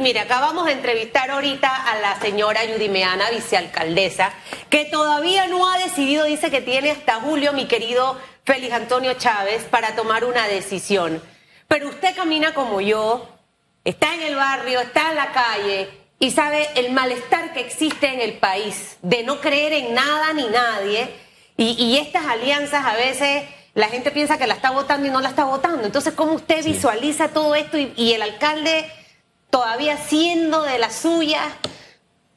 Mire, acabamos de entrevistar ahorita a la señora Yudimeana, vicealcaldesa, que todavía no ha decidido, dice que tiene hasta julio, mi querido Félix Antonio Chávez, para tomar una decisión. Pero usted camina como yo, está en el barrio, está en la calle y sabe el malestar que existe en el país de no creer en nada ni nadie. Y, estas alianzas a veces la gente piensa que la está votando y no la está votando. Entonces, ¿cómo usted visualiza todo esto y el alcalde todavía siendo de la suya.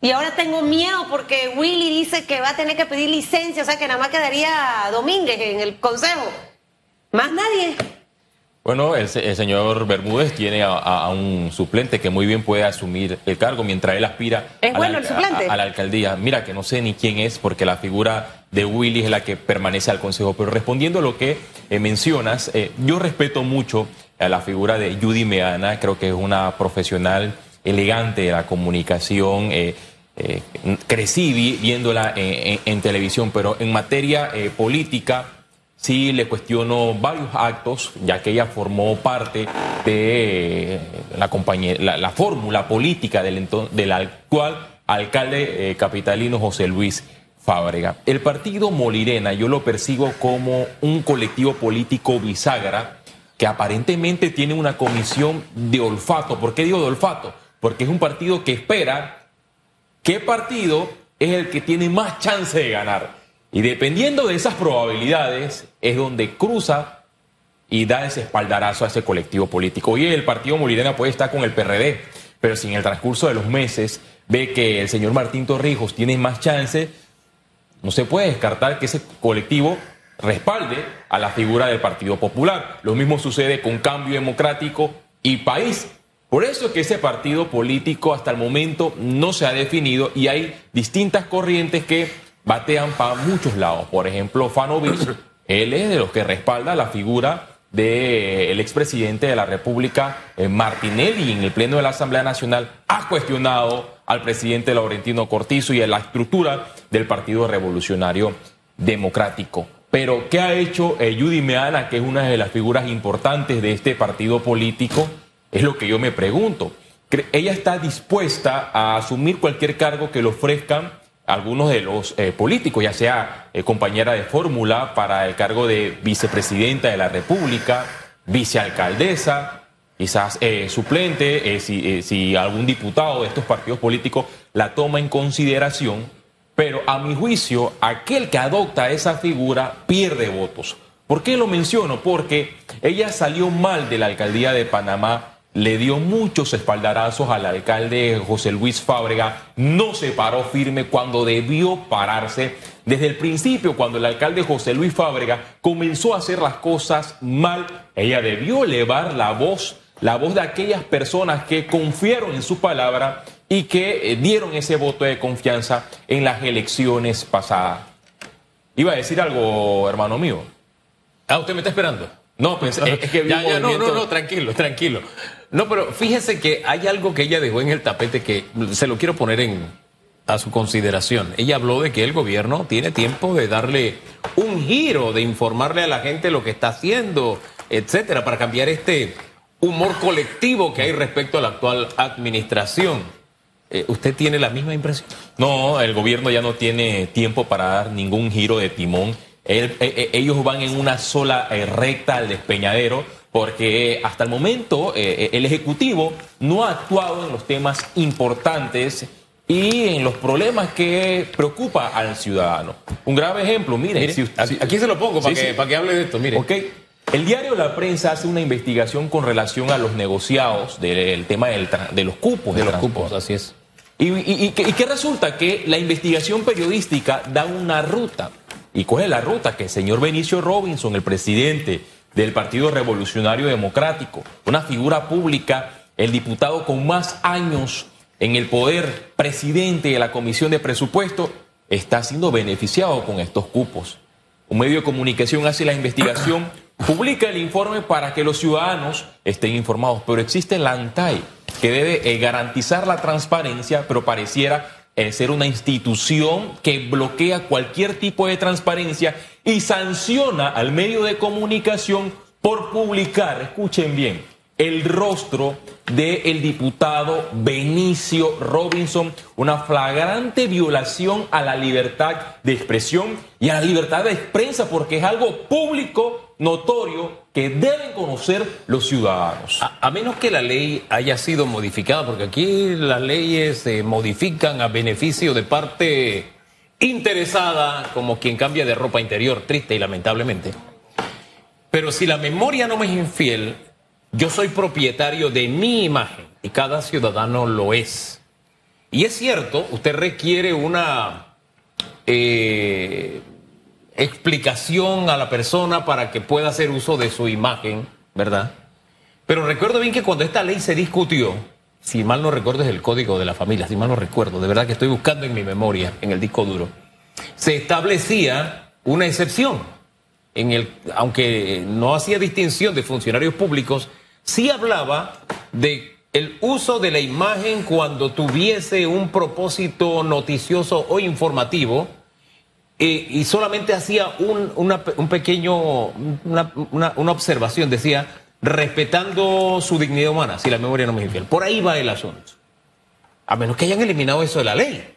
Y ahora tengo miedo porque Willy dice que va a tener que pedir licencia, o sea que nada más quedaría Domínguez en el consejo. Más nadie. Bueno, el, señor Bermúdez tiene a, un suplente que muy bien puede asumir el cargo mientras él aspira a, la, a, la, alcaldía. Mira, que no sé ni quién es porque la figura de Willy es la que permanece al consejo. Pero respondiendo a lo que eh, mencionas, eh, yo respeto mucho a la figura de Judy Meana, creo que es una profesional elegante de la comunicación. Eh, eh, crecí viéndola en, televisión, pero en materia eh, política sí le cuestiono varios actos, ya que ella formó parte de la, la, la, fórmula política del, del actual alcalde capitalino José Luis Fábrega. El partido Molirena yo lo percibo como un colectivo político bisagra que aparentemente tiene una comisión de olfato. ¿Por qué digo de olfato? Porque es un partido que espera qué partido es el que tiene más chance de ganar. Y dependiendo de esas probabilidades es donde cruza y da ese espaldarazo a ese colectivo político. Hoy el partido Molirena puede estar con el PRD, pero si en el transcurso de los meses ve que el señor Martín Torrijos tiene más chance, no se puede descartar que ese colectivo respalde a la figura del Partido Popular. Lo mismo sucede con Cambio Democrático y País. Por eso es que ese partido político hasta el momento no se ha definido y hay distintas corrientes que batean para muchos lados. Por ejemplo, Fanovich, él es de los que respalda la figura del expresidente de la República, eh, Martinelli, en el Pleno de la Asamblea Nacional, ha cuestionado al presidente Laurentino Cortizo y a la estructura del Partido Revolucionario Democrático. Pero, ¿qué ha hecho eh, Judy Meana, que es una de las figuras importantes de este partido político? Es lo que yo me pregunto. Ella está dispuesta a asumir cualquier cargo que le ofrezcan algunos de los eh, políticos, ya sea eh, compañera de fórmula para el cargo de vicepresidenta de la República, vicealcaldesa, quizás suplente, si, algún diputado de estos partidos políticos la toma en consideración a mi juicio, aquel que adopta esa figura pierde votos. ¿Por qué lo menciono? Porque ella salió mal de la alcaldía de Panamá, le dio muchos espaldarazos al alcalde José Luis Fábrega, no se paró firme cuando debió pararse. Desde el principio, cuando el alcalde José Luis Fábrega comenzó a hacer las cosas mal, ella debió elevar la voz, la voz de aquellas personas que confiaron en su palabra y que eh, dieron ese voto de confianza en las elecciones pasadas. Iba a decir algo, hermano mío. Ah, usted me está esperando. No, pensé, es que ya, ya, no, no, no, tranquilo, tranquilo. No, pero fíjese que hay algo que ella dejó en el tapete que se lo quiero poner en, a su consideración. Ella habló de que el gobierno tiene tiempo de darle un giro, de informarle a la gente lo que está haciendo, etcétera, para cambiar este humor colectivo que hay respecto a la actual administración. Eh, ¿Usted tiene la misma impresión? No, el gobierno ya no tiene tiempo para dar ningún giro de timón. Eh, eh, ellos van en una sola recta al despeñadero porque hasta el momento el Ejecutivo no ha actuado en los temas importantes y en los problemas que preocupa al ciudadano. Un grave ejemplo, mire, aquí se lo pongo para, que, para que hable de esto, mire. Okay. El diario La Prensa hace una investigación con relación a los negociados del tema de los cupos. De, los cupos, así es. Y, qué resulta? Que la investigación periodística da una ruta. ¿Y cuál es la ruta? Que el señor Benicio Robinson, el presidente del Partido Revolucionario Democrático, una figura pública, el diputado con más años en el poder, presidente de la Comisión de Presupuesto, está siendo beneficiado con estos cupos. Un medio de comunicación hace la investigación publica el informe para que los ciudadanos estén informados, pero existe la ANTAI que debe eh, garantizar la transparencia, pero pareciera eh, ser una institución que bloquea cualquier tipo de transparencia y sanciona al medio de comunicación por publicar, escuchen bien, el rostro del diputado Benicio Robinson, una flagrante violación a la libertad de expresión y a la libertad de prensa, porque es algo público, notorio, que deben conocer los ciudadanos. A, menos que la ley haya sido modificada, porque aquí las leyes se modifican a beneficio de parte interesada, como quien cambia de ropa interior, triste y lamentablemente. Pero si la memoria no me es infiel, yo soy propietario de mi imagen y cada ciudadano lo es. Y es cierto, usted requiere una explicación a la persona para que pueda hacer uso de su imagen, ¿verdad? Pero recuerdo bien que cuando esta ley se discutió, si mal no recuerdo es el código de la familia, si mal no recuerdo, de verdad que estoy buscando en mi memoria, en el disco duro, se establecía una excepción, en el, aunque no hacía distinción de funcionarios públicos, sí hablaba de el uso de la imagen cuando tuviese un propósito noticioso o informativo eh, y solamente hacía un, una, un pequeño, una, una, una, observación, decía, respetando su dignidad humana, si la memoria no me es infiel. Por ahí va el asunto. A menos que hayan eliminado eso de la ley.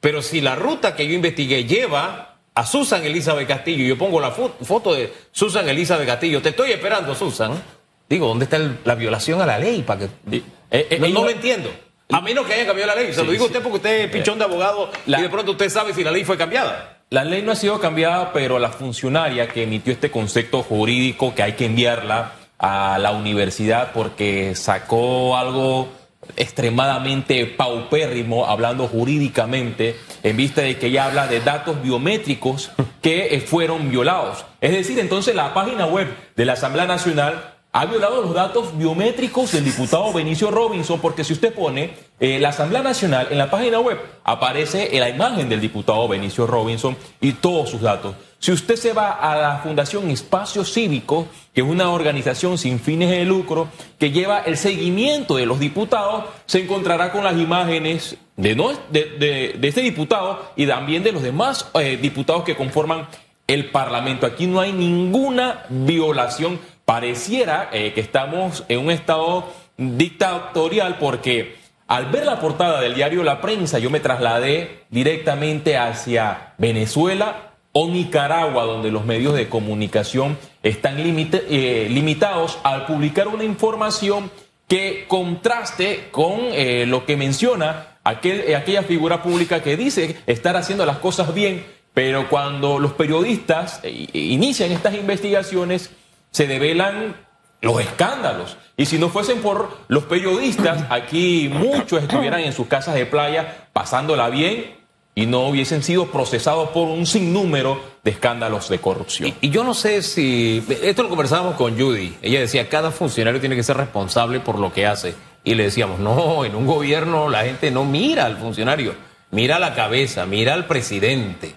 Pero si la ruta que yo investigué lleva a Susan Elizabeth Castillo, y yo pongo la foto de Susan Elizabeth Castillo, te estoy esperando, Susan. Digo, ¿dónde está el, la violación a la ley? Para que, eh, eh, no, no, lo entiendo. A menos que haya cambiado la ley. Se sí, lo digo a usted porque usted es pichón de abogado la, y de pronto usted sabe si la ley fue cambiada. La ley no ha sido cambiada, pero la funcionaria que emitió este concepto jurídico que hay que enviarla a la universidad porque sacó algo extremadamente paupérrimo hablando jurídicamente en vista de que ella habla de datos biométricos que fueron violados. Es decir, entonces la página web de la Asamblea Nacional ha violado los datos biométricos del diputado Benicio Robinson, porque si usted pone eh, la Asamblea Nacional en la página web, aparece la imagen del diputado Benicio Robinson y todos sus datos. Si usted se va a la Fundación Espacio Cívico, que es una organización sin fines de lucro que lleva el seguimiento de los diputados, se encontrará con las imágenes de, este diputado y también de los demás eh, diputados que conforman el Parlamento. Aquí no hay ninguna violación pareciera eh, que estamos en un estado dictatorial porque al ver la portada del diario La Prensa yo me trasladé directamente hacia Venezuela o Nicaragua, donde los medios de comunicación están eh, limitados al publicar una información que contraste con eh, lo que menciona aquel, aquella figura pública que dice estar haciendo las cosas bien, pero cuando los periodistas inician estas investigaciones, se develan los escándalos. Y si no fuesen por los periodistas, aquí muchos estuvieran en sus casas de playa pasándola bien y no hubiesen sido procesados por un sinnúmero de escándalos de corrupción. Y, yo no sé si, esto lo conversábamos con Judy, ella decía, cada funcionario tiene que ser responsable por lo que hace. Y le decíamos, no, en un gobierno la gente no mira al funcionario, mira a la cabeza, mira al presidente.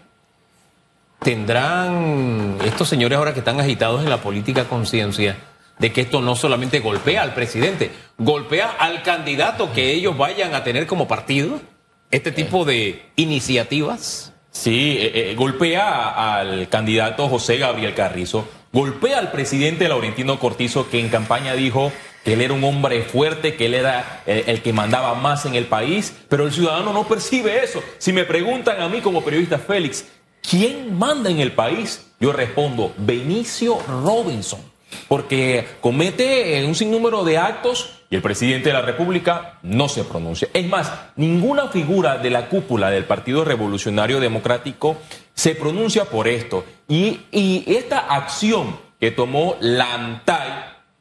¿Tendrán estos señores ahora que están agitados en la política conciencia de que esto no solamente golpea al presidente, golpea al candidato que ellos vayan a tener como partido? Este tipo de iniciativas. Sí, eh, eh, golpea al candidato José Gabriel Carrizo, golpea al presidente Laurentino Cortizo, que en campaña dijo que él era un hombre fuerte, que él era eh, el que mandaba más en el país, pero el ciudadano no percibe eso. Si me preguntan a mí como periodista Félix, ¿Quién manda en el país? Yo respondo, Benicio Robinson, porque comete un sinnúmero de actos y el presidente de la República no se pronuncia. Es más, ninguna figura de la cúpula del Partido Revolucionario Democrático se pronuncia por esto. Y, esta acción que tomó la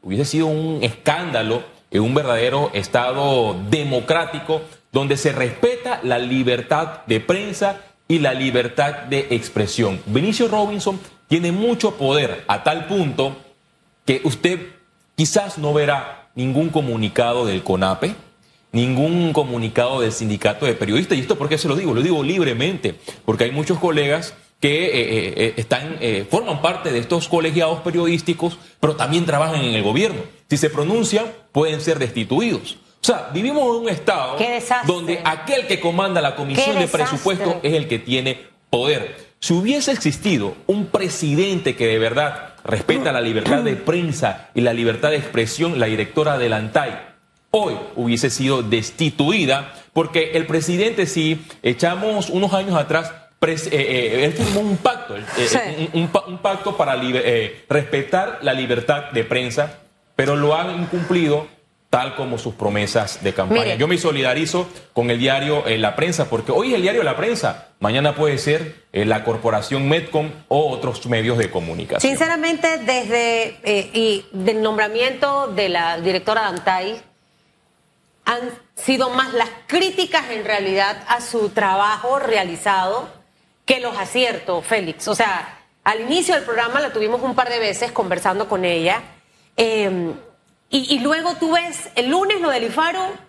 hubiese sido un escándalo en un verdadero Estado democrático donde se respeta la libertad de prensa y la libertad de expresión. Benicio Robinson tiene mucho poder a tal punto que usted quizás no verá ningún comunicado del CONAPE, ningún comunicado del sindicato de periodistas. ¿Y esto por qué se lo digo? Lo digo libremente, porque hay muchos colegas que eh, eh, están, eh, forman parte de estos colegiados periodísticos, pero también trabajan en el gobierno. Si se pronuncian, pueden ser destituidos. O sea, vivimos en un estado donde aquel que comanda la comisión de presupuesto es el que tiene poder. Si hubiese existido un presidente que de verdad respeta la libertad de prensa y la libertad de expresión, la directora de la ANTAI, hoy hubiese sido destituida porque el presidente, si echamos unos años atrás, pres- eh, eh, él firmó un pacto, eh, Sí. un, un un pacto para libe- eh, respetar la libertad de prensa, pero lo han incumplido tal como sus promesas de campaña. Mire. Yo me solidarizo con el diario eh, La Prensa, porque hoy es el diario La Prensa, mañana puede ser eh, la corporación Medcom o otros medios de comunicación. Sinceramente, desde eh, y del nombramiento de la directora de Antay, han sido más las críticas en realidad a su trabajo realizado que los aciertos, Félix. O sea, al inicio del programa la tuvimos un par de veces conversando con ella. eh, y, y luego tú ves el lunes lo del IFARO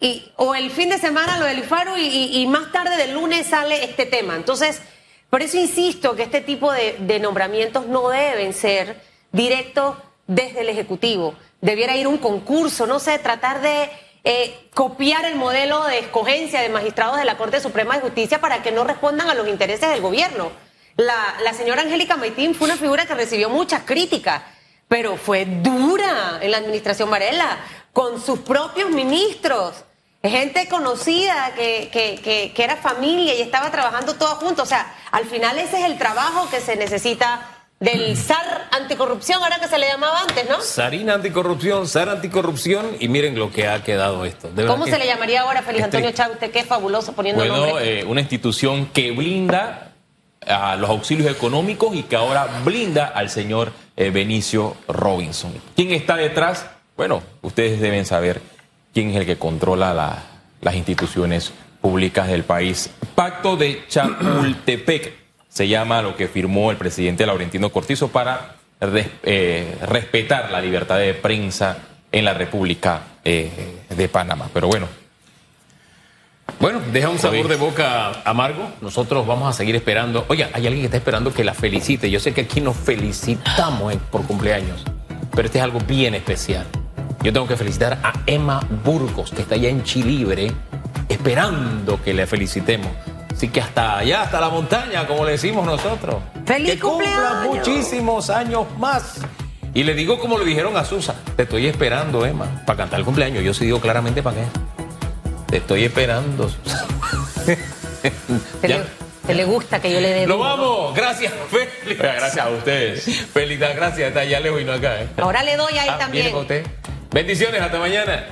y, o el fin de semana lo del IFARO y, más tarde del lunes sale este tema. Entonces, por eso insisto que este tipo de, de nombramientos no deben ser directos desde el Ejecutivo. Debiera ir un concurso, no sé, tratar de eh, copiar el modelo de escogencia de magistrados de la Corte Suprema de Justicia para que no respondan a los intereses del gobierno. La, la señora Angélica Maitín fue una figura que recibió muchas críticas, pero fue dura en la administración Varela, con sus propios ministros, gente conocida que, que, que, que era familia y estaba trabajando todos juntos. O sea, al final ese es el trabajo que se necesita del SAR anticorrupción, ahora que se le llamaba antes, ¿no? Sarina anticorrupción, SAR anticorrupción y miren lo que ha quedado esto. De ¿Cómo que- se le llamaría ahora, Félix Este- Antonio Chávez? Usted qué fabuloso poniendo Bueno, nombre. eh, una institución que blinda a los auxilios económicos y que ahora blinda al señor eh, Benicio Robinson. ¿Quién está detrás? Bueno, ustedes deben saber quién es el que controla la- las instituciones públicas del país. Pacto de Chapultepec se llama lo que firmó el presidente Laurentino Cortizo para eh, respetar la libertad de prensa en la República eh, de Panamá. Pero bueno, Bueno, deja un sabor de boca amargo. Nosotros vamos a seguir esperando. Oye, hay alguien que está esperando que la felicite. Yo sé que aquí nos felicitamos en- por cumpleaños, pero este es algo bien especial. Yo tengo que felicitar a Emma Burgos, que está allá en Chilibre, esperando que le felicitemos. Así que hasta allá, hasta la montaña, como le decimos nosotros. ¡Feliz que cumpla cumpleaños! muchísimos años más. Y le digo como le dijeron a Susa, te estoy esperando, Emma, para cantar el cumpleaños. Yo sí digo claramente para qué. Te estoy esperando. ¿Te, ya. le, te le gusta que yo le dé Lo vamos. Gracias, Félix. Oiga, gracias a ustedes. Félix, gracias. Está allá lejos y no acá. ¿eh? Ahora le doy ahí Ah, también. viene con usted. Bendiciones. Hasta mañana.